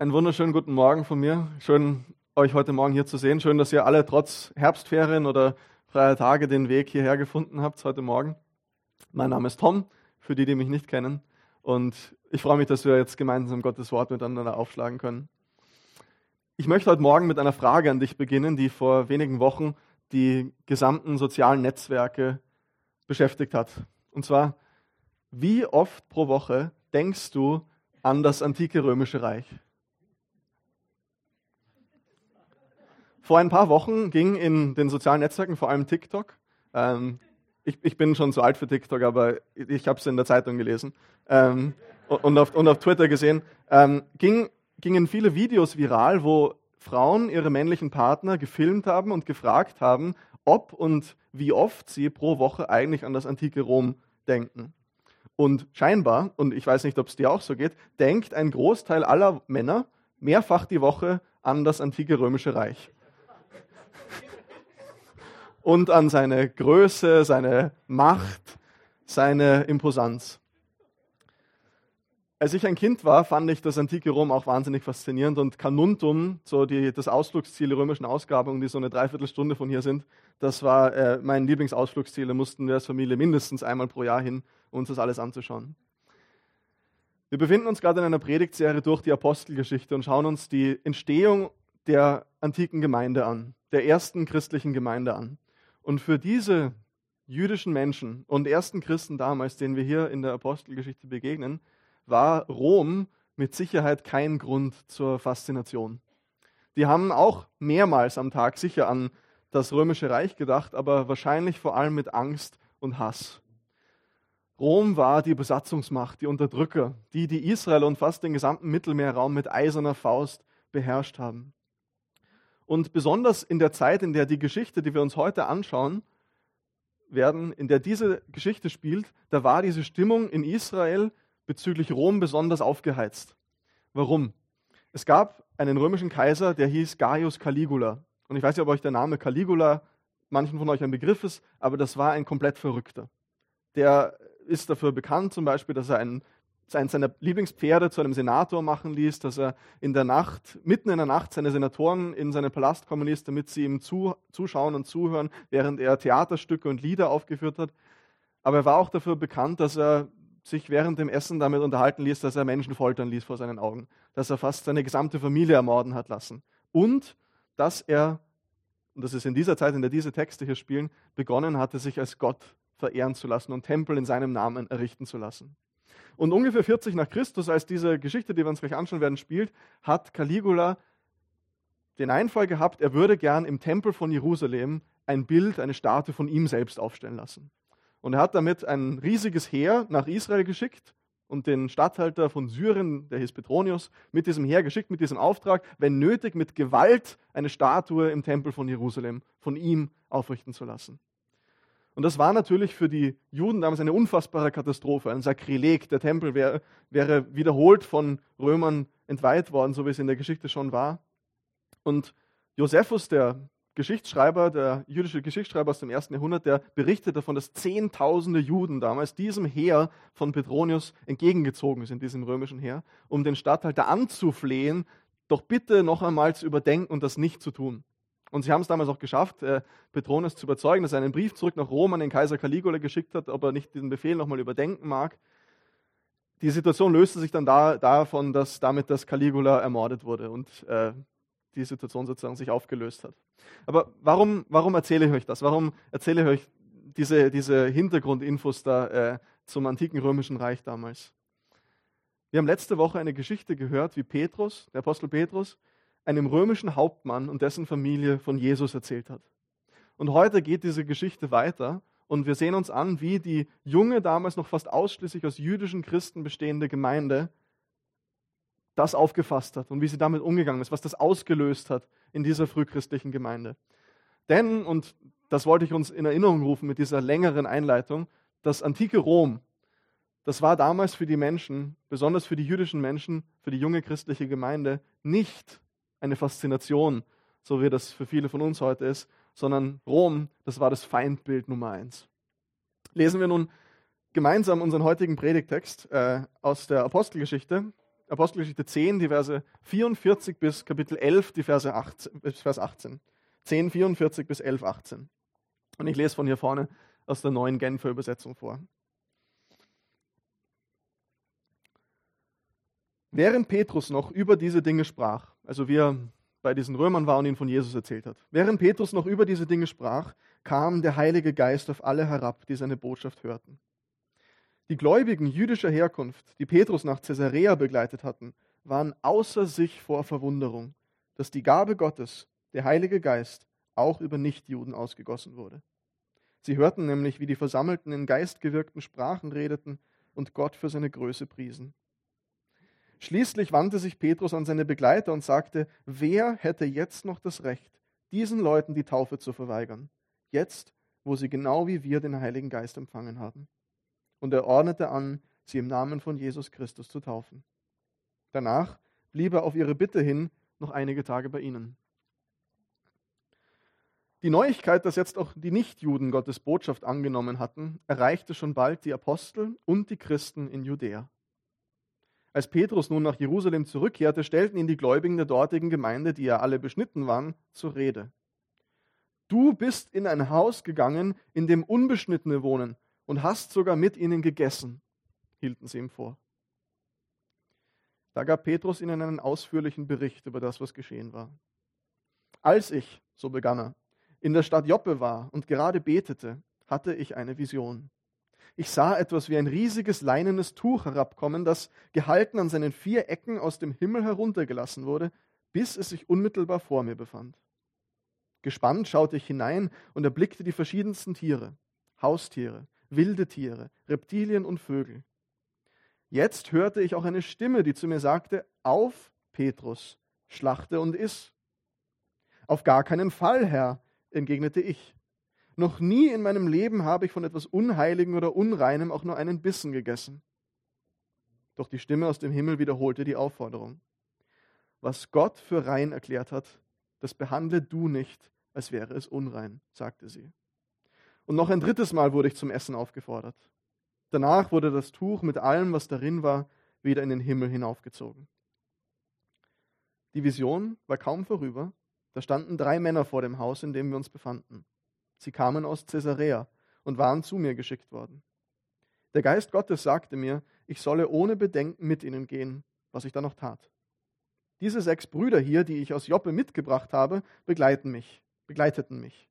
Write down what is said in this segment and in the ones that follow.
Einen wunderschönen guten Morgen von mir. Schön, euch heute Morgen hier zu sehen. Schön, dass ihr alle trotz Herbstferien oder freier Tage den Weg hierher gefunden habt heute Morgen. Mein Name ist Tom, für die, die mich nicht kennen. Und ich freue mich, dass wir jetzt gemeinsam Gottes Wort miteinander aufschlagen können. Ich möchte heute Morgen mit einer Frage an dich beginnen, die vor wenigen Wochen die gesamten sozialen Netzwerke beschäftigt hat. Und zwar, wie oft pro Woche denkst du an das antike römische Reich? Vor ein paar Wochen ging in den sozialen Netzwerken, vor allem TikTok, ähm, ich, ich, bin schon zu alt für TikTok, aber ich habe es in der Zeitung gelesen ähm, und, auf, und, auf, Twitter gesehen, ähm, ging, gingen viele Videos viral, wo Frauen ihre männlichen Partner gefilmt haben und gefragt haben, ob und wie oft sie pro Woche eigentlich an das antike Rom denken. Und scheinbar, und ich weiß nicht, ob es dir auch so geht, denkt ein Großteil aller Männer mehrfach die Woche an das antike römische Reich und an seine Größe, seine Macht, seine Imposanz. Als ich ein Kind war, fand ich das antike Rom auch wahnsinnig faszinierend und Canuntum, so die, das Ausflugsziel der römischen Ausgrabungen, die so eine Dreiviertelstunde von hier sind, das war äh, mein Lieblingsausflugsziel. Da mussten wir als Familie mindestens einmal pro Jahr hin, um uns das alles anzuschauen. Wir befinden uns gerade in einer Predigtserie durch die Apostelgeschichte und schauen uns die Entstehung der antiken Gemeinde an, der ersten christlichen Gemeinde an. Und für diese jüdischen Menschen und ersten Christen damals, denen wir hier in der Apostelgeschichte begegnen, war Rom mit Sicherheit kein Grund zur Faszination. Die haben auch mehrmals am Tag sicher an das römische Reich gedacht, aber wahrscheinlich vor allem mit Angst und Hass. Rom war die Besatzungsmacht, die Unterdrücker, die die Israel und fast den gesamten Mittelmeerraum mit eiserner Faust beherrscht haben. Und besonders in der Zeit, in der die Geschichte, die wir uns heute anschauen werden, in der diese Geschichte spielt, da war diese Stimmung in Israel bezüglich Rom besonders aufgeheizt. Warum? Es gab einen römischen Kaiser, der hieß Gaius Caligula. Und ich weiß nicht, ob euch der Name Caligula manchen von euch ein Begriff ist, aber das war ein komplett Verrückter. Der ist dafür bekannt, zum Beispiel, dass er ein eines seiner Lieblingspferde zu einem Senator machen ließ, dass er in der Nacht, mitten in der Nacht, seine Senatoren in seinen Palast kommen ließ, damit sie ihm zu, zuschauen und zuhören, während er Theaterstücke und Lieder aufgeführt hat. Aber er war auch dafür bekannt, dass er sich während dem Essen damit unterhalten ließ, dass er Menschen foltern ließ vor seinen Augen, dass er fast seine gesamte Familie ermorden hat lassen und dass er, und das ist in dieser Zeit, in der diese Texte hier spielen, begonnen hatte, sich als Gott verehren zu lassen und Tempel in seinem Namen errichten zu lassen. Und ungefähr 40 nach Christus, als diese Geschichte, die wir uns gleich anschauen werden, spielt, hat Caligula den Einfall gehabt, er würde gern im Tempel von Jerusalem ein Bild, eine Statue von ihm selbst aufstellen lassen. Und er hat damit ein riesiges Heer nach Israel geschickt und den Statthalter von Syrien, der hieß Petronius, mit diesem Heer geschickt, mit diesem Auftrag, wenn nötig, mit Gewalt eine Statue im Tempel von Jerusalem von ihm aufrichten zu lassen. Und das war natürlich für die Juden damals eine unfassbare Katastrophe, ein Sakrileg. Der Tempel wär, wäre wiederholt von Römern entweiht worden, so wie es in der Geschichte schon war. Und Josephus, der Geschichtsschreiber, der jüdische Geschichtsschreiber aus dem ersten Jahrhundert, der berichtet davon, dass Zehntausende Juden damals diesem Heer von Petronius entgegengezogen sind, diesem römischen Heer, um den Statthalter anzuflehen, doch bitte noch einmal zu überdenken und das nicht zu tun. Und sie haben es damals auch geschafft, äh, Petronius zu überzeugen, dass er einen Brief zurück nach Rom an den Kaiser Caligula geschickt hat, ob er nicht diesen Befehl nochmal überdenken mag. Die Situation löste sich dann da, davon, dass damit das Caligula ermordet wurde und äh, die Situation sozusagen sich aufgelöst hat. Aber warum, warum erzähle ich euch das? Warum erzähle ich euch diese, diese Hintergrundinfos da äh, zum antiken römischen Reich damals? Wir haben letzte Woche eine Geschichte gehört, wie Petrus, der Apostel Petrus, einem römischen Hauptmann und dessen Familie von Jesus erzählt hat. Und heute geht diese Geschichte weiter und wir sehen uns an, wie die junge, damals noch fast ausschließlich aus jüdischen Christen bestehende Gemeinde das aufgefasst hat und wie sie damit umgegangen ist, was das ausgelöst hat in dieser frühchristlichen Gemeinde. Denn, und das wollte ich uns in Erinnerung rufen mit dieser längeren Einleitung, das antike Rom, das war damals für die Menschen, besonders für die jüdischen Menschen, für die junge christliche Gemeinde, nicht eine Faszination, so wie das für viele von uns heute ist, sondern Rom, das war das Feindbild Nummer eins. Lesen wir nun gemeinsam unseren heutigen Predigtext äh, aus der Apostelgeschichte, Apostelgeschichte 10, die Verse 44 bis Kapitel 11, die Verse 18, bis Vers 18. 10, 44 bis 11, 18. Und ich lese von hier vorne aus der neuen Genfer Übersetzung vor. Während Petrus noch über diese Dinge sprach, also wie er bei diesen Römern war und ihnen von Jesus erzählt hat, während Petrus noch über diese Dinge sprach, kam der Heilige Geist auf alle herab, die seine Botschaft hörten. Die Gläubigen jüdischer Herkunft, die Petrus nach Caesarea begleitet hatten, waren außer sich vor Verwunderung, dass die Gabe Gottes, der Heilige Geist, auch über Nichtjuden ausgegossen wurde. Sie hörten nämlich, wie die Versammelten in geistgewirkten Sprachen redeten und Gott für seine Größe priesen. Schließlich wandte sich Petrus an seine Begleiter und sagte, wer hätte jetzt noch das Recht, diesen Leuten die Taufe zu verweigern, jetzt, wo sie genau wie wir den Heiligen Geist empfangen haben? Und er ordnete an, sie im Namen von Jesus Christus zu taufen. Danach blieb er auf ihre Bitte hin noch einige Tage bei ihnen. Die Neuigkeit, dass jetzt auch die Nichtjuden Gottes Botschaft angenommen hatten, erreichte schon bald die Apostel und die Christen in Judäa. Als Petrus nun nach Jerusalem zurückkehrte, stellten ihn die Gläubigen der dortigen Gemeinde, die ja alle beschnitten waren, zur Rede. Du bist in ein Haus gegangen, in dem Unbeschnittene wohnen, und hast sogar mit ihnen gegessen, hielten sie ihm vor. Da gab Petrus ihnen einen ausführlichen Bericht über das, was geschehen war. Als ich, so begann er, in der Stadt Joppe war und gerade betete, hatte ich eine Vision. Ich sah etwas wie ein riesiges leinenes Tuch herabkommen, das gehalten an seinen vier Ecken aus dem Himmel heruntergelassen wurde, bis es sich unmittelbar vor mir befand. Gespannt schaute ich hinein und erblickte die verschiedensten Tiere, Haustiere, wilde Tiere, Reptilien und Vögel. Jetzt hörte ich auch eine Stimme, die zu mir sagte, Auf, Petrus, schlachte und iss. Auf gar keinen Fall, Herr, entgegnete ich. Noch nie in meinem Leben habe ich von etwas Unheiligen oder Unreinem auch nur einen Bissen gegessen. Doch die Stimme aus dem Himmel wiederholte die Aufforderung. Was Gott für rein erklärt hat, das behandle du nicht, als wäre es unrein, sagte sie. Und noch ein drittes Mal wurde ich zum Essen aufgefordert. Danach wurde das Tuch mit allem, was darin war, wieder in den Himmel hinaufgezogen. Die Vision war kaum vorüber. Da standen drei Männer vor dem Haus, in dem wir uns befanden. Sie kamen aus Caesarea und waren zu mir geschickt worden. Der Geist Gottes sagte mir, ich solle ohne Bedenken mit ihnen gehen, was ich dann noch tat. Diese sechs Brüder hier, die ich aus Joppe mitgebracht habe, begleiten mich, begleiteten mich.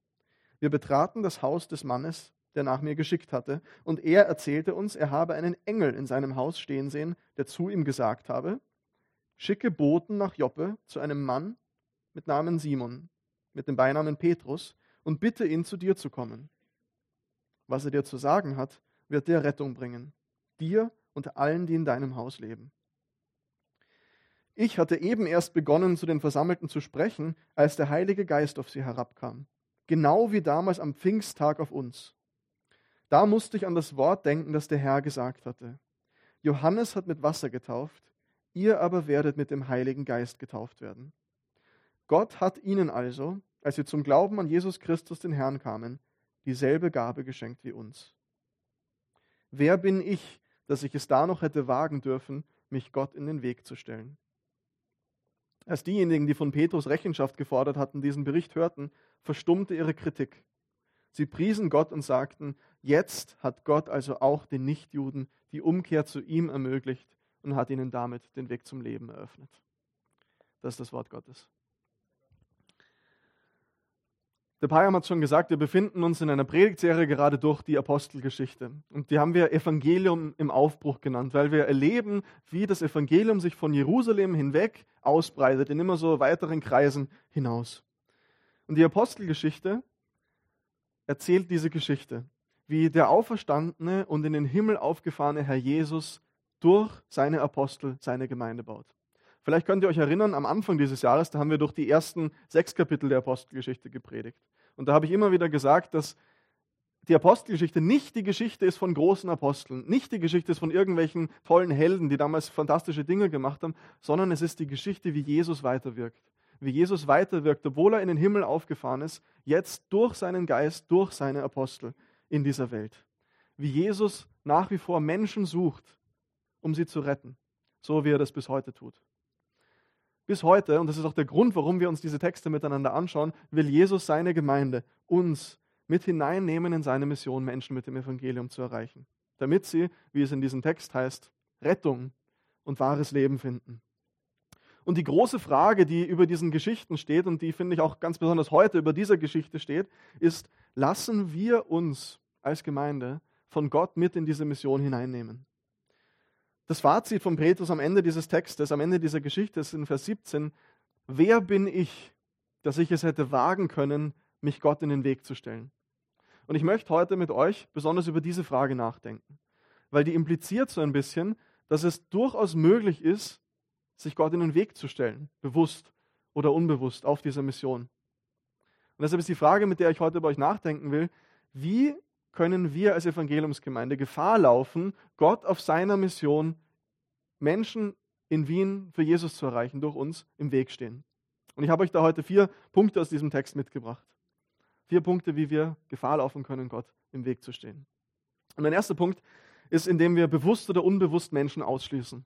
Wir betraten das Haus des Mannes, der nach mir geschickt hatte, und er erzählte uns, er habe einen Engel in seinem Haus stehen sehen, der zu ihm gesagt habe, schicke Boten nach Joppe zu einem Mann mit Namen Simon, mit dem Beinamen Petrus, und bitte ihn zu dir zu kommen. Was er dir zu sagen hat, wird dir Rettung bringen, dir und allen, die in deinem Haus leben. Ich hatte eben erst begonnen, zu den Versammelten zu sprechen, als der Heilige Geist auf sie herabkam, genau wie damals am Pfingsttag auf uns. Da musste ich an das Wort denken, das der Herr gesagt hatte. Johannes hat mit Wasser getauft, ihr aber werdet mit dem Heiligen Geist getauft werden. Gott hat ihnen also, als sie zum Glauben an Jesus Christus, den Herrn, kamen, dieselbe Gabe geschenkt wie uns. Wer bin ich, dass ich es da noch hätte wagen dürfen, mich Gott in den Weg zu stellen? Als diejenigen, die von Petrus Rechenschaft gefordert hatten, diesen Bericht hörten, verstummte ihre Kritik. Sie priesen Gott und sagten, jetzt hat Gott also auch den Nichtjuden die Umkehr zu ihm ermöglicht und hat ihnen damit den Weg zum Leben eröffnet. Das ist das Wort Gottes. Der Payam hat schon gesagt, wir befinden uns in einer Predigtserie gerade durch die Apostelgeschichte. Und die haben wir Evangelium im Aufbruch genannt, weil wir erleben, wie das Evangelium sich von Jerusalem hinweg ausbreitet, in immer so weiteren Kreisen hinaus. Und die Apostelgeschichte erzählt diese Geschichte, wie der auferstandene und in den Himmel aufgefahrene Herr Jesus durch seine Apostel seine Gemeinde baut. Vielleicht könnt ihr euch erinnern, am Anfang dieses Jahres, da haben wir durch die ersten sechs Kapitel der Apostelgeschichte gepredigt. Und da habe ich immer wieder gesagt, dass die Apostelgeschichte nicht die Geschichte ist von großen Aposteln, nicht die Geschichte ist von irgendwelchen tollen Helden, die damals fantastische Dinge gemacht haben, sondern es ist die Geschichte, wie Jesus weiterwirkt. Wie Jesus weiterwirkt, obwohl er in den Himmel aufgefahren ist, jetzt durch seinen Geist, durch seine Apostel in dieser Welt. Wie Jesus nach wie vor Menschen sucht, um sie zu retten so wie er das bis heute tut. Bis heute, und das ist auch der Grund, warum wir uns diese Texte miteinander anschauen, will Jesus seine Gemeinde, uns, mit hineinnehmen in seine Mission, Menschen mit dem Evangelium zu erreichen, damit sie, wie es in diesem Text heißt, Rettung und wahres Leben finden. Und die große Frage, die über diesen Geschichten steht und die finde ich auch ganz besonders heute über dieser Geschichte steht, ist, lassen wir uns als Gemeinde von Gott mit in diese Mission hineinnehmen? Das Fazit von Petrus am Ende dieses Textes, am Ende dieser Geschichte ist in Vers 17, wer bin ich, dass ich es hätte wagen können, mich Gott in den Weg zu stellen? Und ich möchte heute mit euch besonders über diese Frage nachdenken, weil die impliziert so ein bisschen, dass es durchaus möglich ist, sich Gott in den Weg zu stellen, bewusst oder unbewusst auf dieser Mission. Und deshalb ist die Frage, mit der ich heute über euch nachdenken will, wie können wir als Evangeliumsgemeinde Gefahr laufen, Gott auf seiner Mission Menschen in Wien für Jesus zu erreichen, durch uns im Weg stehen. Und ich habe euch da heute vier Punkte aus diesem Text mitgebracht. Vier Punkte, wie wir Gefahr laufen können, Gott im Weg zu stehen. Und mein erster Punkt ist, indem wir bewusst oder unbewusst Menschen ausschließen.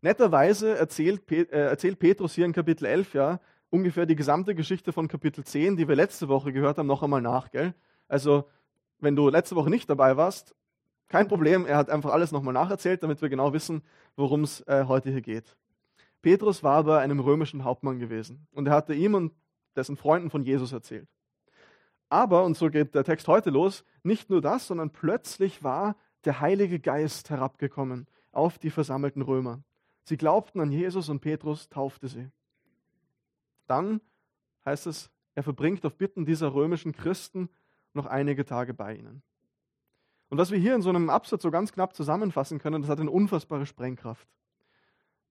Netterweise erzählt, äh, erzählt Petrus hier in Kapitel 11 ja ungefähr die gesamte Geschichte von Kapitel 10, die wir letzte Woche gehört haben, noch einmal nach. Gell? Also wenn du letzte Woche nicht dabei warst, kein Problem, er hat einfach alles nochmal nacherzählt, damit wir genau wissen, worum es äh, heute hier geht. Petrus war bei einem römischen Hauptmann gewesen und er hatte ihm und dessen Freunden von Jesus erzählt. Aber, und so geht der Text heute los, nicht nur das, sondern plötzlich war der Heilige Geist herabgekommen auf die versammelten Römer. Sie glaubten an Jesus und Petrus taufte sie. Dann heißt es, er verbringt auf Bitten dieser römischen Christen noch einige Tage bei ihnen. Und was wir hier in so einem Absatz so ganz knapp zusammenfassen können, das hat eine unfassbare Sprengkraft.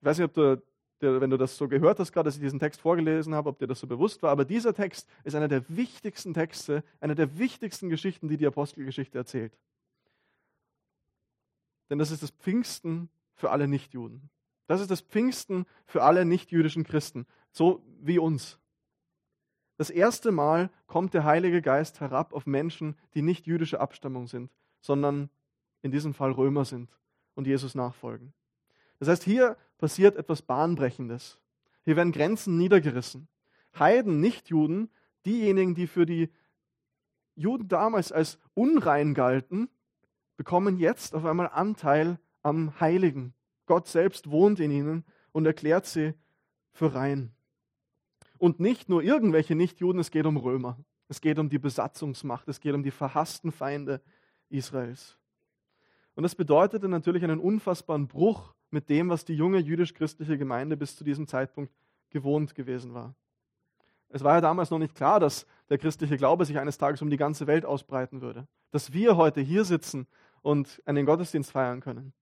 Ich weiß nicht, ob du, wenn du das so gehört hast, gerade dass ich diesen Text vorgelesen habe, ob dir das so bewusst war, aber dieser Text ist einer der wichtigsten Texte, einer der wichtigsten Geschichten, die die Apostelgeschichte erzählt. Denn das ist das Pfingsten für alle Nichtjuden. Das ist das Pfingsten für alle nichtjüdischen Christen, so wie uns. Das erste Mal kommt der Heilige Geist herab auf Menschen, die nicht jüdische Abstammung sind, sondern in diesem Fall Römer sind und Jesus nachfolgen. Das heißt, hier passiert etwas Bahnbrechendes. Hier werden Grenzen niedergerissen. Heiden, Nichtjuden, diejenigen, die für die Juden damals als unrein galten, bekommen jetzt auf einmal Anteil am Heiligen. Gott selbst wohnt in ihnen und erklärt sie für rein. Und nicht nur irgendwelche Nichtjuden, es geht um Römer. Es geht um die Besatzungsmacht, es geht um die verhassten Feinde Israels. Und das bedeutete natürlich einen unfassbaren Bruch mit dem, was die junge jüdisch-christliche Gemeinde bis zu diesem Zeitpunkt gewohnt gewesen war. Es war ja damals noch nicht klar, dass der christliche Glaube sich eines Tages um die ganze Welt ausbreiten würde. Dass wir heute hier sitzen und einen Gottesdienst feiern können.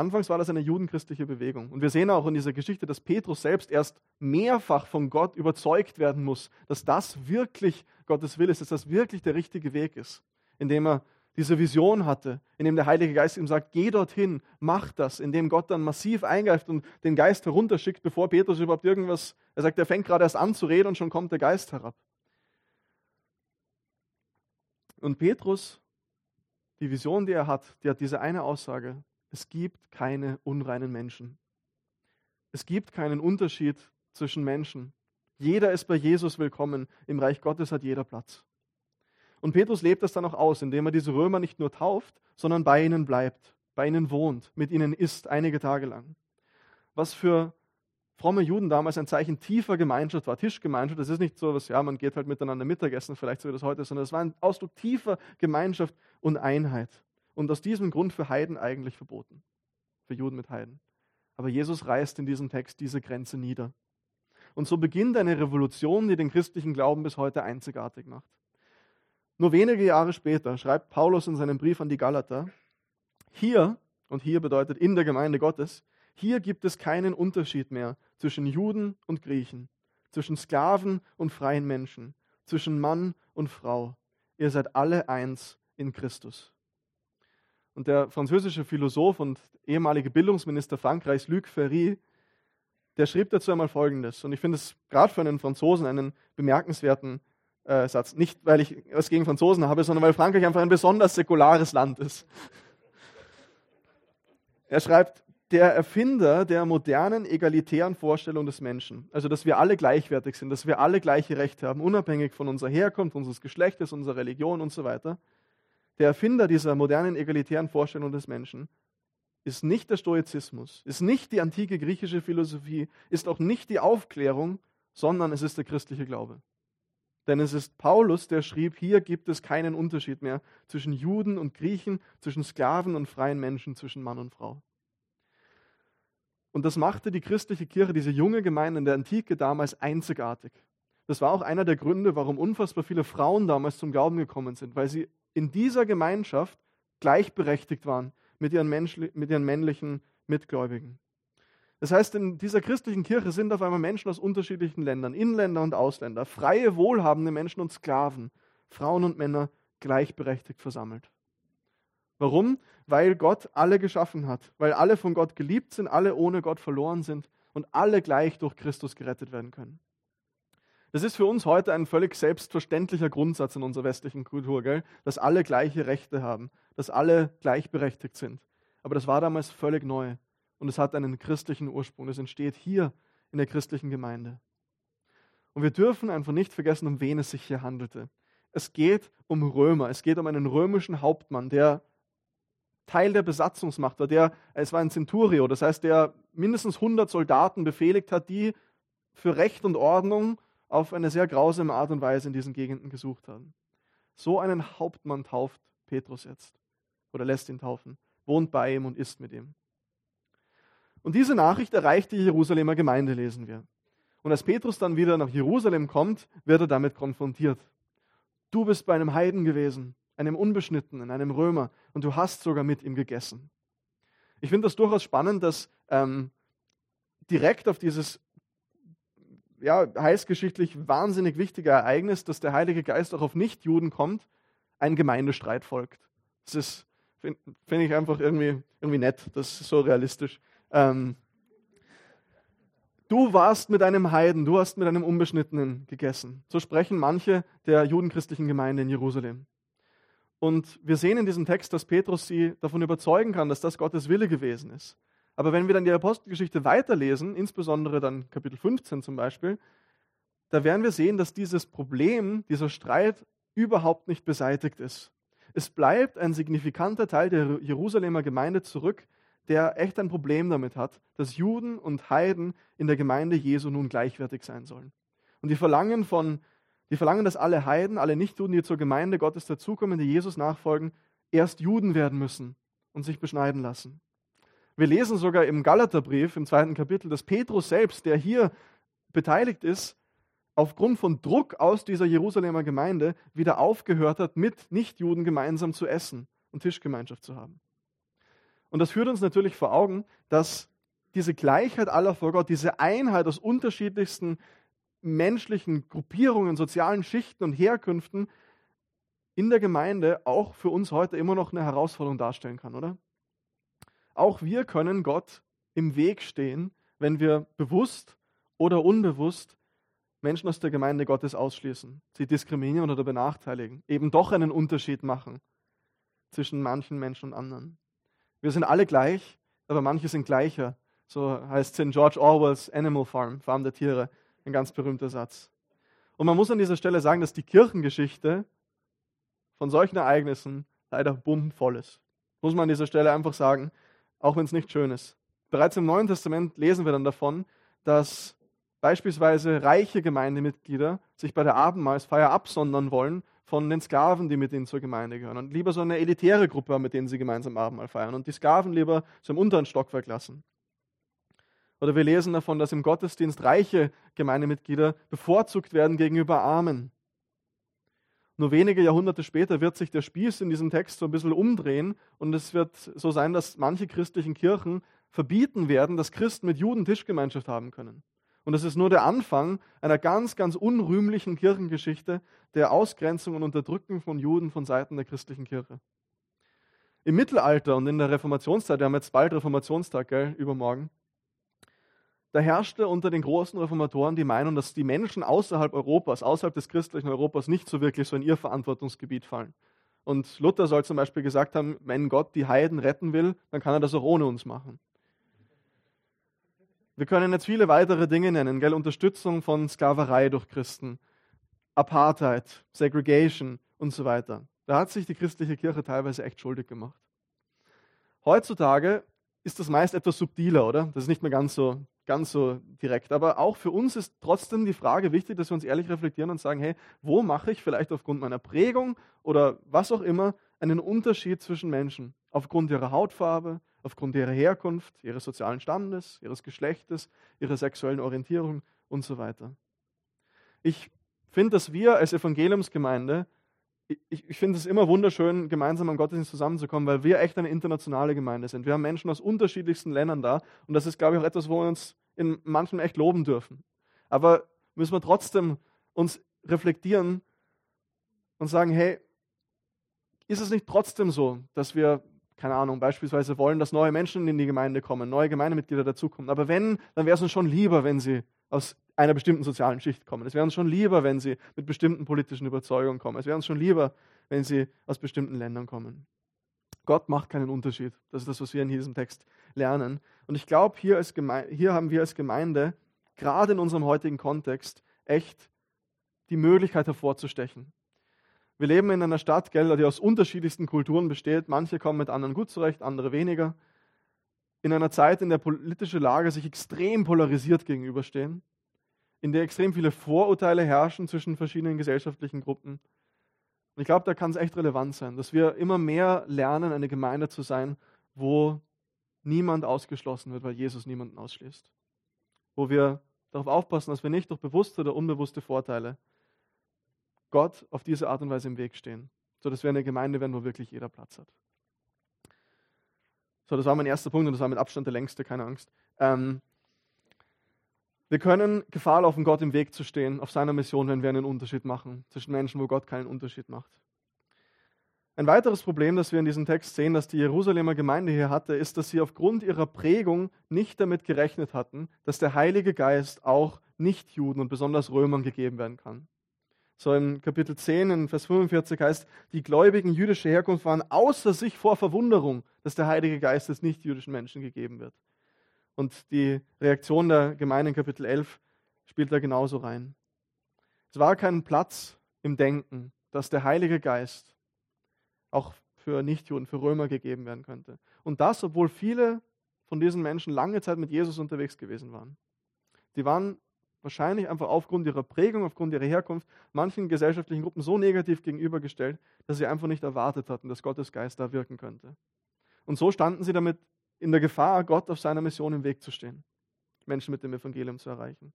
Anfangs war das eine judenchristliche Bewegung. Und wir sehen auch in dieser Geschichte, dass Petrus selbst erst mehrfach von Gott überzeugt werden muss, dass das wirklich Gottes Wille ist, dass das wirklich der richtige Weg ist, indem er diese Vision hatte, indem der Heilige Geist ihm sagt, geh dorthin, mach das, indem Gott dann massiv eingreift und den Geist herunterschickt, bevor Petrus überhaupt irgendwas, er sagt, er fängt gerade erst an zu reden und schon kommt der Geist herab. Und Petrus, die Vision, die er hat, die hat diese eine Aussage, es gibt keine unreinen Menschen. Es gibt keinen Unterschied zwischen Menschen. Jeder ist bei Jesus willkommen. Im Reich Gottes hat jeder Platz. Und Petrus lebt das dann auch aus, indem er diese Römer nicht nur tauft, sondern bei ihnen bleibt, bei ihnen wohnt, mit ihnen isst, einige Tage lang. Was für fromme Juden damals ein Zeichen tiefer Gemeinschaft war, Tischgemeinschaft. Das ist nicht so was, ja, man geht halt miteinander Mittagessen, vielleicht so wie das heute ist, sondern es war ein Ausdruck tiefer Gemeinschaft und Einheit und aus diesem Grund für Heiden eigentlich verboten. Für Juden mit Heiden. Aber Jesus reißt in diesem Text diese Grenze nieder. Und so beginnt eine Revolution, die den christlichen Glauben bis heute einzigartig macht. Nur wenige Jahre später schreibt Paulus in seinem Brief an die Galater, hier, und hier bedeutet in der Gemeinde Gottes, hier gibt es keinen Unterschied mehr zwischen Juden und Griechen, zwischen Sklaven und freien Menschen, zwischen Mann und Frau. Ihr seid alle eins in Christus. Und der französische Philosoph und ehemalige Bildungsminister Frankreichs, Luc Ferry, der schrieb dazu einmal Folgendes. Und ich finde es gerade für einen Franzosen einen bemerkenswerten äh, Satz. Nicht, weil ich was gegen Franzosen habe, sondern weil Frankreich einfach ein besonders säkulares Land ist. Er schreibt, der Erfinder der modernen egalitären Vorstellung des Menschen, also dass wir alle gleichwertig sind, dass wir alle gleiche Rechte haben, unabhängig von unserer Herkunft, unseres Geschlechtes, unserer Religion und so weiter. Der Erfinder dieser modernen egalitären Vorstellung des Menschen ist nicht der Stoizismus, ist nicht die antike griechische Philosophie, ist auch nicht die Aufklärung, sondern es ist der christliche Glaube. Denn es ist Paulus, der schrieb, hier gibt es keinen Unterschied mehr zwischen Juden und Griechen, zwischen Sklaven und freien Menschen, zwischen Mann und Frau. Und das machte die christliche Kirche, diese junge Gemeinde in der Antike damals einzigartig. Das war auch einer der Gründe, warum unfassbar viele Frauen damals zum Glauben gekommen sind, weil sie in dieser Gemeinschaft gleichberechtigt waren mit ihren, mit ihren männlichen Mitgläubigen. Das heißt, in dieser christlichen Kirche sind auf einmal Menschen aus unterschiedlichen Ländern, Inländer und Ausländer, freie, wohlhabende Menschen und Sklaven, Frauen und Männer gleichberechtigt versammelt. Warum? Weil Gott alle geschaffen hat, weil alle von Gott geliebt sind, alle ohne Gott verloren sind und alle gleich durch Christus gerettet werden können. Das ist für uns heute ein völlig selbstverständlicher Grundsatz in unserer westlichen Kultur, gell? dass alle gleiche Rechte haben, dass alle gleichberechtigt sind. Aber das war damals völlig neu und es hat einen christlichen Ursprung. Es entsteht hier in der christlichen Gemeinde. Und wir dürfen einfach nicht vergessen, um wen es sich hier handelte. Es geht um Römer. Es geht um einen römischen Hauptmann, der Teil der Besatzungsmacht war. Der, es war ein Centurio, das heißt, der mindestens 100 Soldaten befehligt hat, die für Recht und Ordnung auf eine sehr grausame Art und Weise in diesen Gegenden gesucht haben. So einen Hauptmann tauft Petrus jetzt oder lässt ihn taufen, wohnt bei ihm und isst mit ihm. Und diese Nachricht erreicht die Jerusalemer Gemeinde, lesen wir. Und als Petrus dann wieder nach Jerusalem kommt, wird er damit konfrontiert. Du bist bei einem Heiden gewesen einem Unbeschnittenen, einem Römer, und du hast sogar mit ihm gegessen. Ich finde das durchaus spannend, dass ähm, direkt auf dieses ja, heilsgeschichtlich wahnsinnig wichtige Ereignis, dass der Heilige Geist auch auf Nichtjuden kommt, ein Gemeindestreit folgt. Das ist, finde find ich einfach irgendwie, irgendwie nett, das ist so realistisch. Ähm, du warst mit einem Heiden, du hast mit einem Unbeschnittenen gegessen. So sprechen manche der judenchristlichen Gemeinde in Jerusalem. Und wir sehen in diesem Text, dass Petrus sie davon überzeugen kann, dass das Gottes Wille gewesen ist. Aber wenn wir dann die Apostelgeschichte weiterlesen, insbesondere dann Kapitel 15 zum Beispiel, da werden wir sehen, dass dieses Problem, dieser Streit überhaupt nicht beseitigt ist. Es bleibt ein signifikanter Teil der Jerusalemer Gemeinde zurück, der echt ein Problem damit hat, dass Juden und Heiden in der Gemeinde Jesu nun gleichwertig sein sollen. Und die Verlangen von die verlangen, dass alle Heiden, alle Nichtjuden, die zur Gemeinde Gottes dazukommen, die Jesus nachfolgen, erst Juden werden müssen und sich beschneiden lassen. Wir lesen sogar im Galaterbrief im zweiten Kapitel, dass Petrus selbst, der hier beteiligt ist, aufgrund von Druck aus dieser Jerusalemer Gemeinde wieder aufgehört hat, mit Nichtjuden gemeinsam zu essen und Tischgemeinschaft zu haben. Und das führt uns natürlich vor Augen, dass diese Gleichheit aller vor Gott, diese Einheit aus unterschiedlichsten menschlichen Gruppierungen, sozialen Schichten und Herkünften in der Gemeinde auch für uns heute immer noch eine Herausforderung darstellen kann, oder? Auch wir können Gott im Weg stehen, wenn wir bewusst oder unbewusst Menschen aus der Gemeinde Gottes ausschließen, sie diskriminieren oder benachteiligen, eben doch einen Unterschied machen zwischen manchen Menschen und anderen. Wir sind alle gleich, aber manche sind gleicher. So heißt es in George Orwells Animal Farm, Farm der Tiere. Ein ganz berühmter Satz. Und man muss an dieser Stelle sagen, dass die Kirchengeschichte von solchen Ereignissen leider bummvoll ist. Muss man an dieser Stelle einfach sagen, auch wenn es nicht schön ist. Bereits im Neuen Testament lesen wir dann davon, dass beispielsweise reiche Gemeindemitglieder sich bei der Abendmahlsfeier absondern wollen von den Sklaven, die mit ihnen zur Gemeinde gehören und lieber so eine elitäre Gruppe mit denen sie gemeinsam Abendmahl feiern und die Sklaven lieber so im unteren Stockwerk lassen. Oder wir lesen davon, dass im Gottesdienst reiche Gemeindemitglieder bevorzugt werden gegenüber Armen. Nur wenige Jahrhunderte später wird sich der Spieß in diesem Text so ein bisschen umdrehen und es wird so sein, dass manche christlichen Kirchen verbieten werden, dass Christen mit Juden Tischgemeinschaft haben können. Und das ist nur der Anfang einer ganz, ganz unrühmlichen Kirchengeschichte der Ausgrenzung und Unterdrückung von Juden von Seiten der christlichen Kirche. Im Mittelalter und in der Reformationszeit, wir haben jetzt bald Reformationstag, gell, übermorgen, da herrschte unter den großen Reformatoren die Meinung, dass die Menschen außerhalb Europas, außerhalb des christlichen Europas nicht so wirklich so in ihr Verantwortungsgebiet fallen. Und Luther soll zum Beispiel gesagt haben, wenn Gott die Heiden retten will, dann kann er das auch ohne uns machen. Wir können jetzt viele weitere Dinge nennen, gell? Unterstützung von Sklaverei durch Christen, Apartheid, Segregation und so weiter. Da hat sich die christliche Kirche teilweise echt schuldig gemacht. Heutzutage ist das meist etwas subtiler, oder? Das ist nicht mehr ganz so, ganz so direkt. Aber auch für uns ist trotzdem die Frage wichtig, dass wir uns ehrlich reflektieren und sagen, hey, wo mache ich vielleicht aufgrund meiner Prägung oder was auch immer einen Unterschied zwischen Menschen? Aufgrund ihrer Hautfarbe, aufgrund ihrer Herkunft, ihres sozialen Standes, ihres Geschlechtes, ihrer sexuellen Orientierung und so weiter. Ich finde, dass wir als Evangeliumsgemeinde ich, ich finde es immer wunderschön, gemeinsam am Gottesdienst zusammenzukommen, weil wir echt eine internationale Gemeinde sind. Wir haben Menschen aus unterschiedlichsten Ländern da und das ist, glaube ich, auch etwas, wo wir uns in manchen echt loben dürfen. Aber müssen wir trotzdem uns reflektieren und sagen, hey, ist es nicht trotzdem so, dass wir, keine Ahnung, beispielsweise wollen, dass neue Menschen in die Gemeinde kommen, neue Gemeindemitglieder dazukommen. Aber wenn, dann wäre es uns schon lieber, wenn sie aus einer bestimmten sozialen Schicht kommen. Es wäre uns schon lieber, wenn sie mit bestimmten politischen Überzeugungen kommen. Es wäre uns schon lieber, wenn sie aus bestimmten Ländern kommen. Gott macht keinen Unterschied. Das ist das, was wir in diesem Text lernen. Und ich glaube, hier, hier haben wir als Gemeinde, gerade in unserem heutigen Kontext, echt die Möglichkeit hervorzustechen. Wir leben in einer Stadt, gell, die aus unterschiedlichsten Kulturen besteht. Manche kommen mit anderen gut zurecht, andere weniger. In einer Zeit, in der politische Lage sich extrem polarisiert gegenüberstehen in der extrem viele Vorurteile herrschen zwischen verschiedenen gesellschaftlichen Gruppen. Und ich glaube, da kann es echt relevant sein, dass wir immer mehr lernen, eine Gemeinde zu sein, wo niemand ausgeschlossen wird, weil Jesus niemanden ausschließt. Wo wir darauf aufpassen, dass wir nicht durch bewusste oder unbewusste Vorteile Gott auf diese Art und Weise im Weg stehen, sodass wir eine Gemeinde werden, wo wirklich jeder Platz hat. So, das war mein erster Punkt und das war mit Abstand der längste, keine Angst. Ähm, wir können Gefahr laufen, Gott im Weg zu stehen auf seiner Mission, wenn wir einen Unterschied machen zwischen Menschen, wo Gott keinen Unterschied macht. Ein weiteres Problem, das wir in diesem Text sehen, das die Jerusalemer Gemeinde hier hatte, ist, dass sie aufgrund ihrer Prägung nicht damit gerechnet hatten, dass der Heilige Geist auch Nichtjuden und besonders Römern gegeben werden kann. So im Kapitel 10 in Vers 45 heißt, die Gläubigen jüdischer Herkunft waren außer sich vor Verwunderung, dass der Heilige Geist des nichtjüdischen Menschen gegeben wird. Und die Reaktion der Gemeinde in Kapitel 11 spielt da genauso rein. Es war kein Platz im Denken, dass der Heilige Geist auch für Nichtjuden, für Römer gegeben werden könnte. Und das, obwohl viele von diesen Menschen lange Zeit mit Jesus unterwegs gewesen waren. Die waren wahrscheinlich einfach aufgrund ihrer Prägung, aufgrund ihrer Herkunft manchen gesellschaftlichen Gruppen so negativ gegenübergestellt, dass sie einfach nicht erwartet hatten, dass Gottes Geist da wirken könnte. Und so standen sie damit in der Gefahr, Gott auf seiner Mission im Weg zu stehen, Menschen mit dem Evangelium zu erreichen.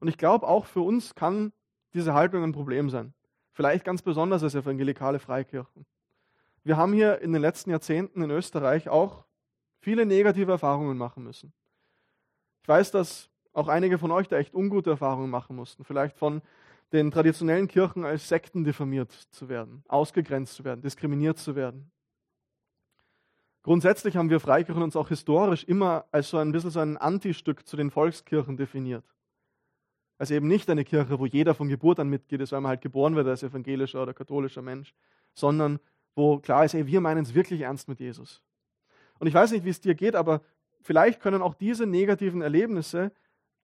Und ich glaube, auch für uns kann diese Haltung ein Problem sein. Vielleicht ganz besonders als evangelikale Freikirchen. Wir haben hier in den letzten Jahrzehnten in Österreich auch viele negative Erfahrungen machen müssen. Ich weiß, dass auch einige von euch da echt ungute Erfahrungen machen mussten. Vielleicht von den traditionellen Kirchen als Sekten diffamiert zu werden, ausgegrenzt zu werden, diskriminiert zu werden. Grundsätzlich haben wir Freikirchen uns auch historisch immer als so ein bisschen so ein Antistück zu den Volkskirchen definiert. Also eben nicht eine Kirche, wo jeder von Geburt an Mitglied ist, weil man halt geboren wird als evangelischer oder katholischer Mensch, sondern wo klar ist, ey, wir meinen es wirklich ernst mit Jesus. Und ich weiß nicht, wie es dir geht, aber vielleicht können auch diese negativen Erlebnisse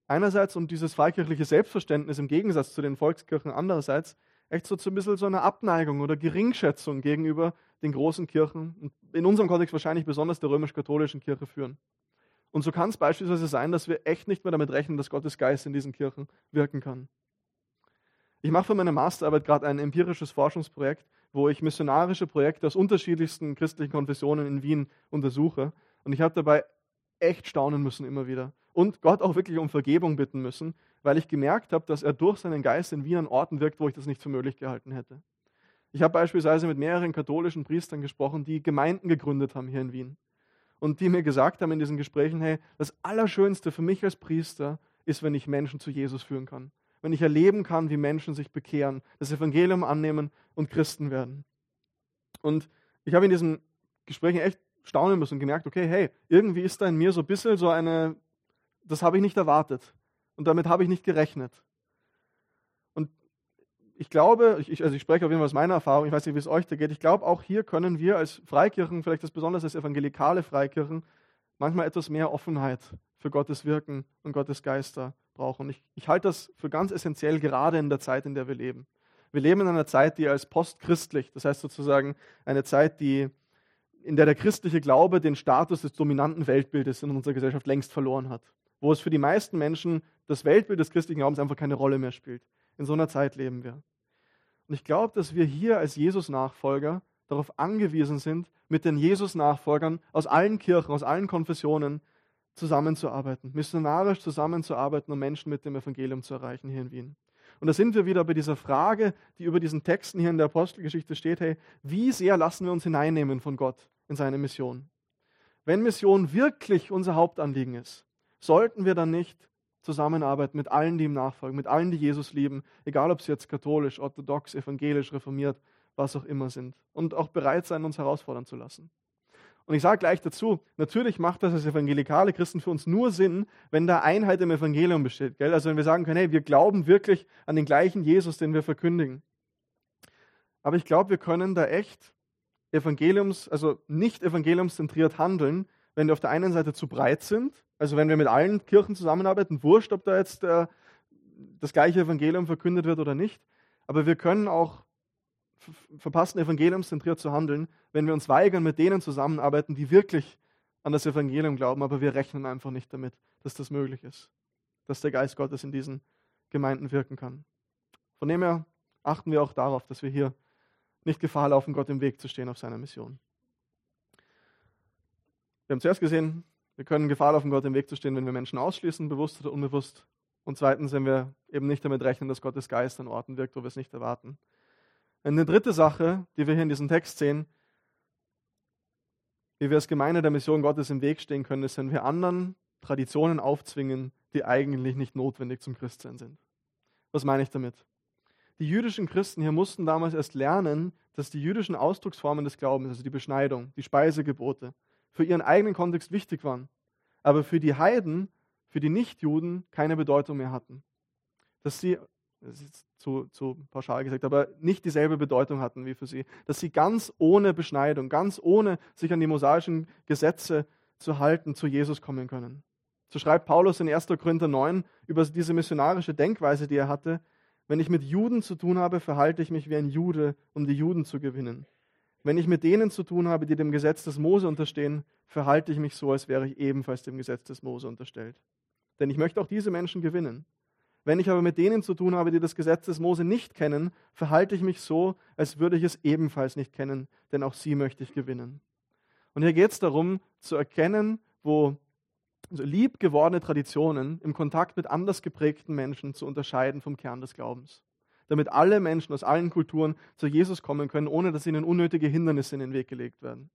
einerseits und dieses freikirchliche Selbstverständnis im Gegensatz zu den Volkskirchen andererseits echt so zu ein bisschen so einer Abneigung oder Geringschätzung gegenüber den großen Kirchen, in unserem Kontext wahrscheinlich besonders der römisch-katholischen Kirche führen. Und so kann es beispielsweise sein, dass wir echt nicht mehr damit rechnen, dass Gottes Geist in diesen Kirchen wirken kann. Ich mache für meine Masterarbeit gerade ein empirisches Forschungsprojekt, wo ich missionarische Projekte aus unterschiedlichsten christlichen Konfessionen in Wien untersuche. Und ich habe dabei echt staunen müssen immer wieder. Und Gott auch wirklich um Vergebung bitten müssen, weil ich gemerkt habe, dass er durch seinen Geist in Wien an Orten wirkt, wo ich das nicht für möglich gehalten hätte. Ich habe beispielsweise mit mehreren katholischen Priestern gesprochen, die Gemeinden gegründet haben hier in Wien. Und die mir gesagt haben in diesen Gesprächen, hey, das Allerschönste für mich als Priester ist, wenn ich Menschen zu Jesus führen kann. Wenn ich erleben kann, wie Menschen sich bekehren, das Evangelium annehmen und Christen werden. Und ich habe in diesen Gesprächen echt staunen müssen und gemerkt, okay, hey, irgendwie ist da in mir so ein bisschen so eine, das habe ich nicht erwartet. Und damit habe ich nicht gerechnet ich glaube, ich, also ich spreche auf jeden Fall aus meiner Erfahrung, ich weiß nicht, wie es euch da geht, ich glaube, auch hier können wir als Freikirchen, vielleicht das besonders als evangelikale Freikirchen, manchmal etwas mehr Offenheit für Gottes Wirken und Gottes Geister brauchen. Ich, ich halte das für ganz essentiell, gerade in der Zeit, in der wir leben. Wir leben in einer Zeit, die als postchristlich, das heißt sozusagen eine Zeit, die, in der der christliche Glaube den Status des dominanten Weltbildes in unserer Gesellschaft längst verloren hat. Wo es für die meisten Menschen das Weltbild des christlichen Glaubens einfach keine Rolle mehr spielt. In so einer Zeit leben wir. Und ich glaube, dass wir hier als Jesus-Nachfolger darauf angewiesen sind, mit den Jesus-Nachfolgern aus allen Kirchen, aus allen Konfessionen zusammenzuarbeiten, missionarisch zusammenzuarbeiten, um Menschen mit dem Evangelium zu erreichen hier in Wien. Und da sind wir wieder bei dieser Frage, die über diesen Texten hier in der Apostelgeschichte steht, hey, wie sehr lassen wir uns hineinnehmen von Gott in seine Mission? Wenn Mission wirklich unser Hauptanliegen ist, sollten wir dann nicht zusammenarbeiten mit allen, die ihm nachfolgen, mit allen, die Jesus lieben, egal ob sie jetzt katholisch, orthodox, evangelisch, reformiert, was auch immer sind. Und auch bereit sein, uns herausfordern zu lassen. Und ich sage gleich dazu, natürlich macht das als evangelikale Christen für uns nur Sinn, wenn da Einheit im Evangelium besteht. Gell? Also wenn wir sagen können, hey, wir glauben wirklich an den gleichen Jesus, den wir verkündigen. Aber ich glaube, wir können da echt Evangeliums, also nicht evangeliumszentriert handeln, wenn wir auf der einen Seite zu breit sind, also wenn wir mit allen Kirchen zusammenarbeiten, wurscht, ob da jetzt äh, das gleiche Evangelium verkündet wird oder nicht, aber wir können auch verpassten evangeliumszentriert zu handeln, wenn wir uns weigern, mit denen zusammenarbeiten, die wirklich an das Evangelium glauben, aber wir rechnen einfach nicht damit, dass das möglich ist, dass der Geist Gottes in diesen Gemeinden wirken kann. Von dem her achten wir auch darauf, dass wir hier nicht Gefahr laufen, Gott im Weg zu stehen auf seiner Mission. Wir haben zuerst gesehen, wir können Gefahr laufen, Gott im Weg zu stehen, wenn wir Menschen ausschließen, bewusst oder unbewusst. Und zweitens, wenn wir eben nicht damit rechnen, dass Gottes Geist an Orten wirkt, wo wir es nicht erwarten. Eine dritte Sache, die wir hier in diesem Text sehen, wie wir als Gemeinde der Mission Gottes im Weg stehen können, ist, wenn wir anderen Traditionen aufzwingen, die eigentlich nicht notwendig zum Christsein sind. Was meine ich damit? Die jüdischen Christen hier mussten damals erst lernen, dass die jüdischen Ausdrucksformen des Glaubens, also die Beschneidung, die Speisegebote, für ihren eigenen Kontext wichtig waren, aber für die Heiden, für die Nichtjuden keine Bedeutung mehr hatten. Dass sie das ist zu, zu pauschal gesagt, aber nicht dieselbe Bedeutung hatten wie für sie. Dass sie ganz ohne Beschneidung, ganz ohne sich an die mosaischen Gesetze zu halten, zu Jesus kommen können. So schreibt Paulus in 1. Korinther 9 über diese missionarische Denkweise, die er hatte. Wenn ich mit Juden zu tun habe, verhalte ich mich wie ein Jude, um die Juden zu gewinnen. Wenn ich mit denen zu tun habe, die dem Gesetz des Mose unterstehen, verhalte ich mich so, als wäre ich ebenfalls dem Gesetz des Mose unterstellt. Denn ich möchte auch diese Menschen gewinnen. Wenn ich aber mit denen zu tun habe, die das Gesetz des Mose nicht kennen, verhalte ich mich so, als würde ich es ebenfalls nicht kennen, denn auch sie möchte ich gewinnen. Und hier geht es darum, zu erkennen, wo also lieb gewordene Traditionen im Kontakt mit anders geprägten Menschen zu unterscheiden vom Kern des Glaubens. Damit alle Menschen aus allen Kulturen zu Jesus kommen können, ohne dass ihnen unnötige Hindernisse in den Weg gelegt werden.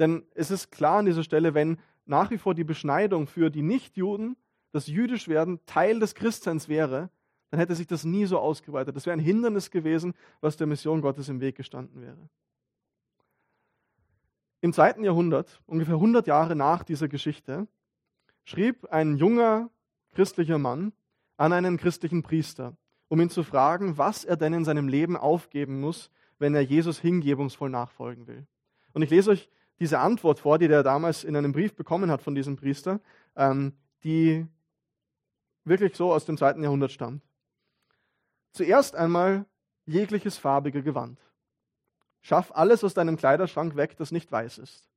Denn es ist klar an dieser Stelle, wenn nach wie vor die Beschneidung für die Nichtjuden das Jüdischwerden Teil des Christseins wäre, dann hätte sich das nie so ausgeweitet. Das wäre ein Hindernis gewesen, was der Mission Gottes im Weg gestanden wäre. Im zweiten Jahrhundert, ungefähr 100 Jahre nach dieser Geschichte, schrieb ein junger christlicher Mann an einen christlichen Priester, um ihn zu fragen, was er denn in seinem Leben aufgeben muss, wenn er Jesus hingebungsvoll nachfolgen will. Und ich lese euch diese Antwort vor, die er damals in einem Brief bekommen hat von diesem Priester, ähm, die wirklich so aus dem zweiten Jahrhundert stammt. Zuerst einmal jegliches farbige Gewand. Schaff alles aus deinem Kleiderschrank weg, das nicht weiß ist.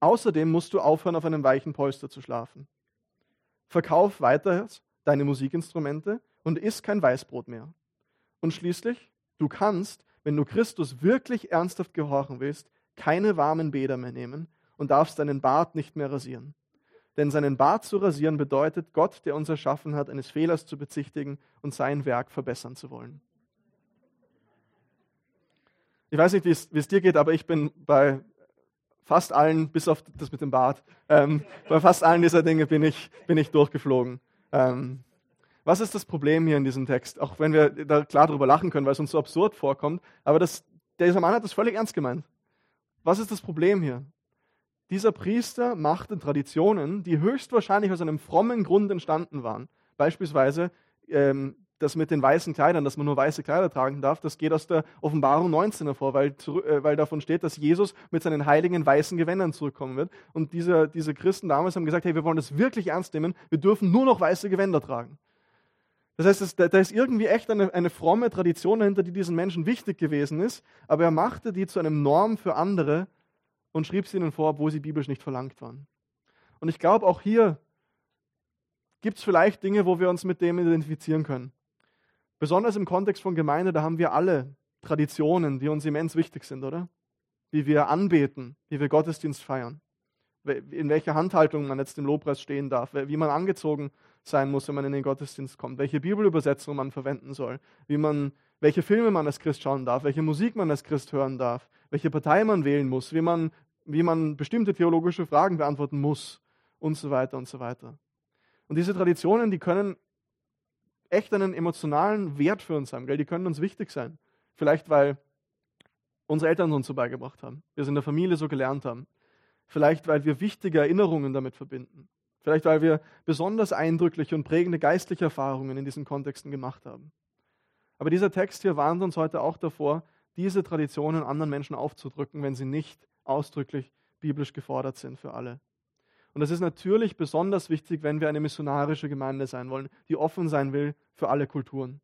Außerdem musst du aufhören, auf einem weichen Polster zu schlafen. Verkauf weiter deine Musikinstrumente und iss kein Weißbrot mehr. Und schließlich, du kannst, wenn du Christus wirklich ernsthaft gehorchen willst, keine warmen Bäder mehr nehmen und darfst deinen Bart nicht mehr rasieren. Denn seinen Bart zu rasieren bedeutet, Gott, der uns erschaffen hat, eines Fehlers zu bezichtigen und sein Werk verbessern zu wollen. Ich weiß nicht, wie es dir geht, aber ich bin bei fast allen, bis auf das mit dem Bart, ähm, bei fast allen dieser Dinge bin ich, bin ich durchgeflogen. Ähm, was ist das Problem hier in diesem Text? Auch wenn wir da klar drüber lachen können, weil es uns so absurd vorkommt, aber das, dieser Mann hat das völlig ernst gemeint. Was ist das Problem hier? Dieser Priester machte Traditionen, die höchstwahrscheinlich aus einem frommen Grund entstanden waren. Beispielsweise ähm, das mit den weißen Kleidern, dass man nur weiße Kleider tragen darf, das geht aus der Offenbarung 19 hervor, weil, äh, weil davon steht, dass Jesus mit seinen heiligen weißen Gewändern zurückkommen wird. Und diese, diese Christen damals haben gesagt, hey, wir wollen das wirklich ernst nehmen, wir dürfen nur noch weiße Gewänder tragen. Das heißt, da ist irgendwie echt eine, eine fromme Tradition dahinter, die diesen Menschen wichtig gewesen ist, aber er machte die zu einem Norm für andere und schrieb sie ihnen vor, obwohl sie biblisch nicht verlangt waren. Und ich glaube, auch hier gibt es vielleicht Dinge, wo wir uns mit dem identifizieren können. Besonders im Kontext von Gemeinde, da haben wir alle Traditionen, die uns immens wichtig sind, oder? Wie wir anbeten, wie wir Gottesdienst feiern, in welcher Handhaltung man jetzt im Lobpreis stehen darf, wie man angezogen sein muss, wenn man in den Gottesdienst kommt, welche Bibelübersetzung man verwenden soll, wie man, welche Filme man als Christ schauen darf, welche Musik man als Christ hören darf, welche Partei man wählen muss, wie man, wie man bestimmte theologische Fragen beantworten muss und so weiter und so weiter. Und diese Traditionen, die können echt einen emotionalen Wert für uns haben. Gell? Die können uns wichtig sein. Vielleicht, weil unsere Eltern uns so beigebracht haben, wir es in der Familie so gelernt haben. Vielleicht, weil wir wichtige Erinnerungen damit verbinden. Vielleicht, weil wir besonders eindrückliche und prägende geistliche Erfahrungen in diesen Kontexten gemacht haben. Aber dieser Text hier warnt uns heute auch davor, diese Traditionen anderen Menschen aufzudrücken, wenn sie nicht ausdrücklich biblisch gefordert sind für alle. Und das ist natürlich besonders wichtig, wenn wir eine missionarische Gemeinde sein wollen, die offen sein will für alle Kulturen.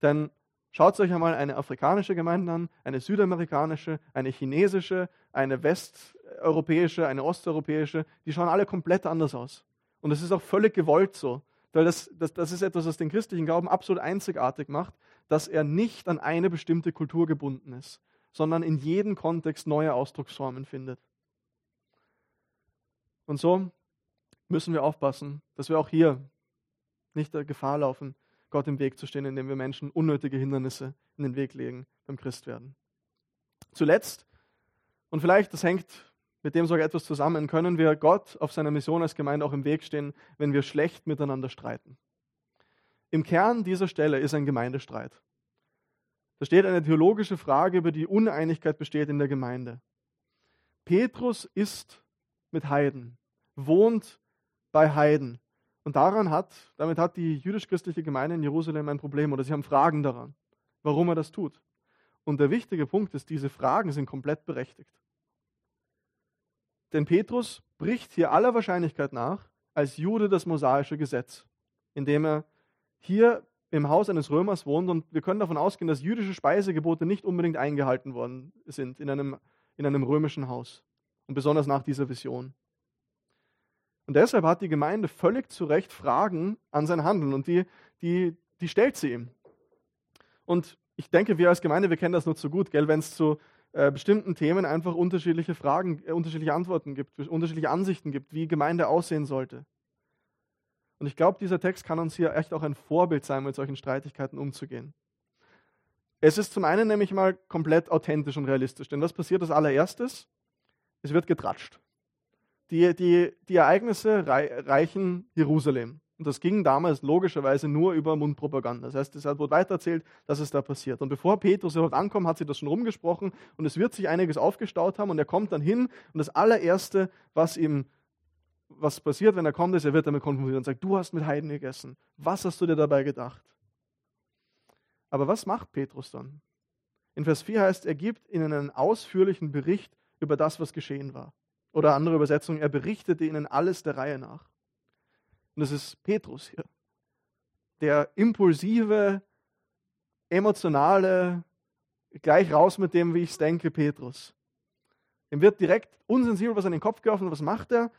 Denn schaut euch einmal eine afrikanische Gemeinde an, eine südamerikanische, eine chinesische, eine westeuropäische, eine osteuropäische, die schauen alle komplett anders aus. Und das ist auch völlig gewollt so. Weil das, das, das ist etwas, was den christlichen Glauben absolut einzigartig macht, dass er nicht an eine bestimmte Kultur gebunden ist, sondern in jedem Kontext neue Ausdrucksformen findet. Und so müssen wir aufpassen, dass wir auch hier nicht der Gefahr laufen, Gott im Weg zu stehen, indem wir Menschen unnötige Hindernisse in den Weg legen beim Christwerden. Zuletzt, und vielleicht das hängt mit dem sogar etwas zusammen, können wir Gott auf seiner Mission als Gemeinde auch im Weg stehen, wenn wir schlecht miteinander streiten. Im Kern dieser Stelle ist ein Gemeindestreit. Da steht eine theologische Frage, über die Uneinigkeit besteht in der Gemeinde. Petrus ist mit Heiden, wohnt bei Heiden. Und daran hat, damit hat die jüdisch-christliche Gemeinde in Jerusalem ein Problem oder sie haben Fragen daran, warum er das tut. Und der wichtige Punkt ist, diese Fragen sind komplett berechtigt. Denn Petrus bricht hier aller Wahrscheinlichkeit nach als Jude das mosaische Gesetz, indem er hier im Haus eines Römers wohnt und wir können davon ausgehen, dass jüdische Speisegebote nicht unbedingt eingehalten worden sind in einem, in einem römischen Haus und besonders nach dieser Vision. Und deshalb hat die Gemeinde völlig zu Recht Fragen an sein Handeln und die, die, die stellt sie ihm. Und ich denke, wir als Gemeinde, wir kennen das nur zu gut, wenn es zu äh, bestimmten Themen einfach unterschiedliche Fragen, äh, unterschiedliche Antworten gibt, unterschiedliche Ansichten gibt, wie Gemeinde aussehen sollte. Und ich glaube, dieser Text kann uns hier echt auch ein Vorbild sein, mit solchen Streitigkeiten umzugehen. Es ist zum einen nämlich mal komplett authentisch und realistisch, denn was passiert als allererstes? es wird getratscht. Die, die, die Ereignisse reichen Jerusalem. Und das ging damals logischerweise nur über Mundpropaganda. Das heißt, es wurde weitererzählt, dass es da passiert. Und bevor Petrus überhaupt ankommt, hat sie das schon rumgesprochen und es wird sich einiges aufgestaut haben und er kommt dann hin und das allererste, was ihm was passiert, wenn er kommt, ist, er wird damit konfrontiert und sagt, du hast mit Heiden gegessen. Was hast du dir dabei gedacht? Aber was macht Petrus dann? In Vers 4 heißt, er gibt ihnen einen ausführlichen Bericht über das, was geschehen war. Oder andere Übersetzung, er berichtete ihnen alles der Reihe nach. Und das ist Petrus hier. Der impulsive, emotionale, gleich raus mit dem, wie ich es denke, Petrus. Ihm wird direkt unsensibel was an den Kopf geworfen. Was macht er?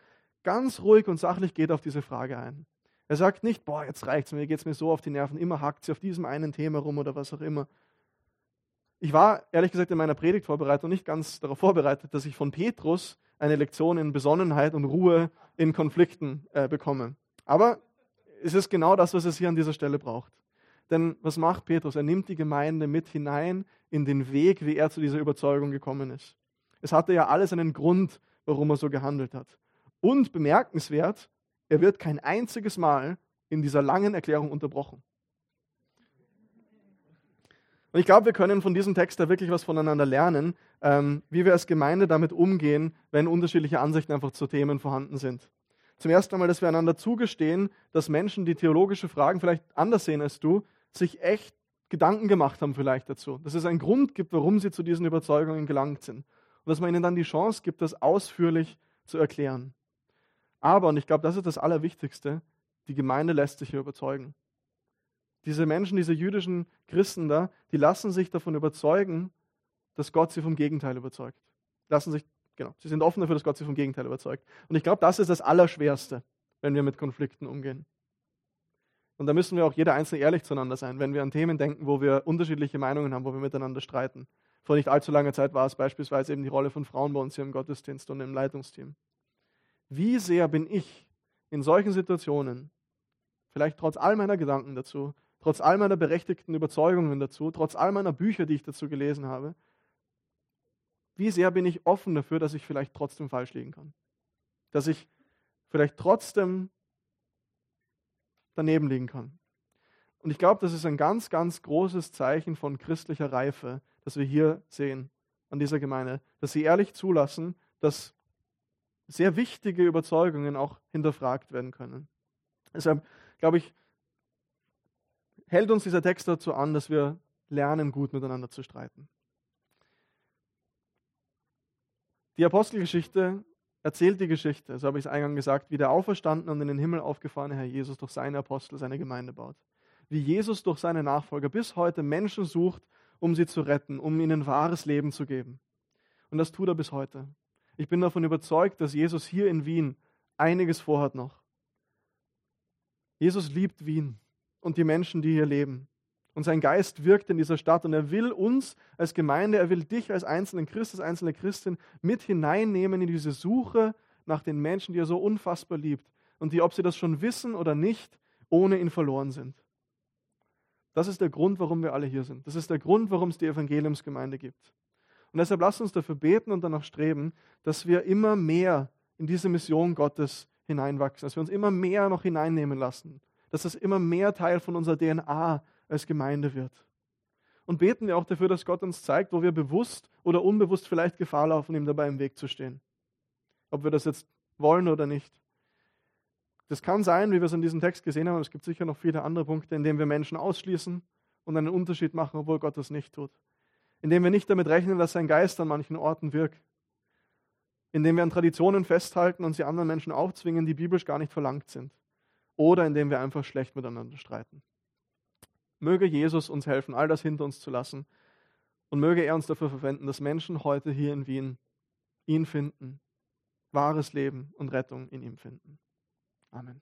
Ganz ruhig und sachlich geht auf diese Frage ein. Er sagt nicht, boah, jetzt reicht's mir, geht es mir so auf die Nerven, immer hackt sie auf diesem einen Thema rum oder was auch immer, ich war ehrlich gesagt in meiner Predigtvorbereitung nicht ganz darauf vorbereitet, dass ich von Petrus eine Lektion in Besonnenheit und Ruhe in Konflikten äh, bekomme. Aber es ist genau das, was es hier an dieser Stelle braucht. Denn was macht Petrus? Er nimmt die Gemeinde mit hinein in den Weg, wie er zu dieser Überzeugung gekommen ist. Es hatte ja alles einen Grund, warum er so gehandelt hat. Und bemerkenswert, er wird kein einziges Mal in dieser langen Erklärung unterbrochen. Und ich glaube, wir können von diesem Text da wirklich was voneinander lernen, ähm, wie wir als Gemeinde damit umgehen, wenn unterschiedliche Ansichten einfach zu Themen vorhanden sind. Zum ersten einmal, dass wir einander zugestehen, dass Menschen, die theologische Fragen vielleicht anders sehen als du, sich echt Gedanken gemacht haben vielleicht dazu, dass es einen Grund gibt, warum sie zu diesen Überzeugungen gelangt sind und dass man ihnen dann die Chance gibt, das ausführlich zu erklären. Aber, und ich glaube, das ist das Allerwichtigste, die Gemeinde lässt sich hier überzeugen. Diese Menschen, diese jüdischen Christen da, die lassen sich davon überzeugen, dass Gott sie vom Gegenteil überzeugt. Lassen sich, genau, sie sind offen dafür, dass Gott sie vom Gegenteil überzeugt. Und ich glaube, das ist das Allerschwerste, wenn wir mit Konflikten umgehen. Und da müssen wir auch jeder Einzelne ehrlich zueinander sein, wenn wir an Themen denken, wo wir unterschiedliche Meinungen haben, wo wir miteinander streiten. Vor nicht allzu langer Zeit war es beispielsweise eben die Rolle von Frauen bei uns hier im Gottesdienst und im Leitungsteam. Wie sehr bin ich in solchen Situationen, vielleicht trotz all meiner Gedanken dazu, trotz all meiner berechtigten Überzeugungen dazu, trotz all meiner Bücher, die ich dazu gelesen habe, wie sehr bin ich offen dafür, dass ich vielleicht trotzdem falsch liegen kann? Dass ich vielleicht trotzdem daneben liegen kann. Und ich glaube, das ist ein ganz, ganz großes Zeichen von christlicher Reife, das wir hier sehen an dieser Gemeinde, dass sie ehrlich zulassen, dass sehr wichtige Überzeugungen auch hinterfragt werden können. Deshalb glaube ich, hält uns dieser Text dazu an, dass wir lernen, gut miteinander zu streiten. Die Apostelgeschichte erzählt die Geschichte, so habe ich es eingangs gesagt, wie der auferstandene und in den Himmel aufgefahrene Herr Jesus durch seine Apostel seine Gemeinde baut. Wie Jesus durch seine Nachfolger bis heute Menschen sucht, um sie zu retten, um ihnen wahres Leben zu geben. Und das tut er bis heute. Ich bin davon überzeugt, dass Jesus hier in Wien einiges vorhat noch. Jesus liebt Wien und die Menschen, die hier leben. Und sein Geist wirkt in dieser Stadt und er will uns als Gemeinde, er will dich als einzelnen Christ, als einzelne Christin mit hineinnehmen in diese Suche nach den Menschen, die er so unfassbar liebt und die, ob sie das schon wissen oder nicht, ohne ihn verloren sind. Das ist der Grund, warum wir alle hier sind. Das ist der Grund, warum es die Evangeliumsgemeinde gibt. Und deshalb lasst uns dafür beten und danach streben, dass wir immer mehr in diese Mission Gottes hineinwachsen, dass wir uns immer mehr noch hineinnehmen lassen, dass das immer mehr Teil von unserer DNA als Gemeinde wird. Und beten wir auch dafür, dass Gott uns zeigt, wo wir bewusst oder unbewusst vielleicht Gefahr laufen, ihm dabei im Weg zu stehen. Ob wir das jetzt wollen oder nicht. Das kann sein, wie wir es in diesem Text gesehen haben, es gibt sicher noch viele andere Punkte, in denen wir Menschen ausschließen und einen Unterschied machen, obwohl Gott das nicht tut. Indem wir nicht damit rechnen, dass sein Geist an manchen Orten wirkt. Indem wir an Traditionen festhalten und sie anderen Menschen aufzwingen, die biblisch gar nicht verlangt sind. Oder indem wir einfach schlecht miteinander streiten. Möge Jesus uns helfen, all das hinter uns zu lassen. Und möge er uns dafür verwenden, dass Menschen heute hier in Wien ihn finden, wahres Leben und Rettung in ihm finden. Amen.